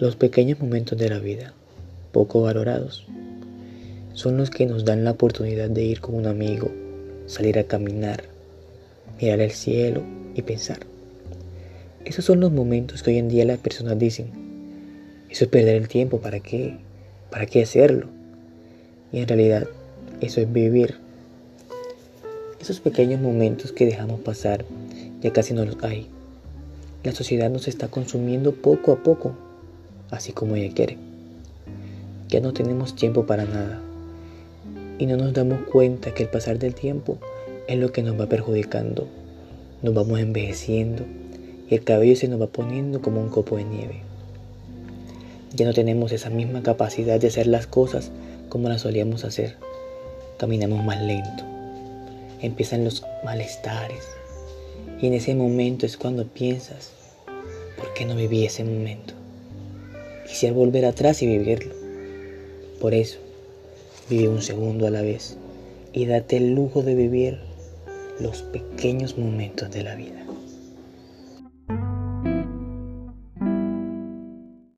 Los pequeños momentos de la vida, poco valorados, son los que nos dan la oportunidad de ir con un amigo, salir a caminar, mirar el cielo y pensar. Esos son los momentos que hoy en día las personas dicen, eso es perder el tiempo, ¿para qué? ¿Para qué hacerlo? Y en realidad, eso es vivir. Esos pequeños momentos que dejamos pasar, ya casi no los hay. La sociedad nos está consumiendo poco a poco así como ella quiere. Ya no tenemos tiempo para nada y no nos damos cuenta que el pasar del tiempo es lo que nos va perjudicando. Nos vamos envejeciendo y el cabello se nos va poniendo como un copo de nieve. Ya no tenemos esa misma capacidad de hacer las cosas como las solíamos hacer. Caminamos más lento. Empiezan los malestares. Y en ese momento es cuando piensas, ¿por qué no viví ese momento? Quisiera volver atrás y vivirlo. Por eso, vive un segundo a la vez y date el lujo de vivir los pequeños momentos de la vida.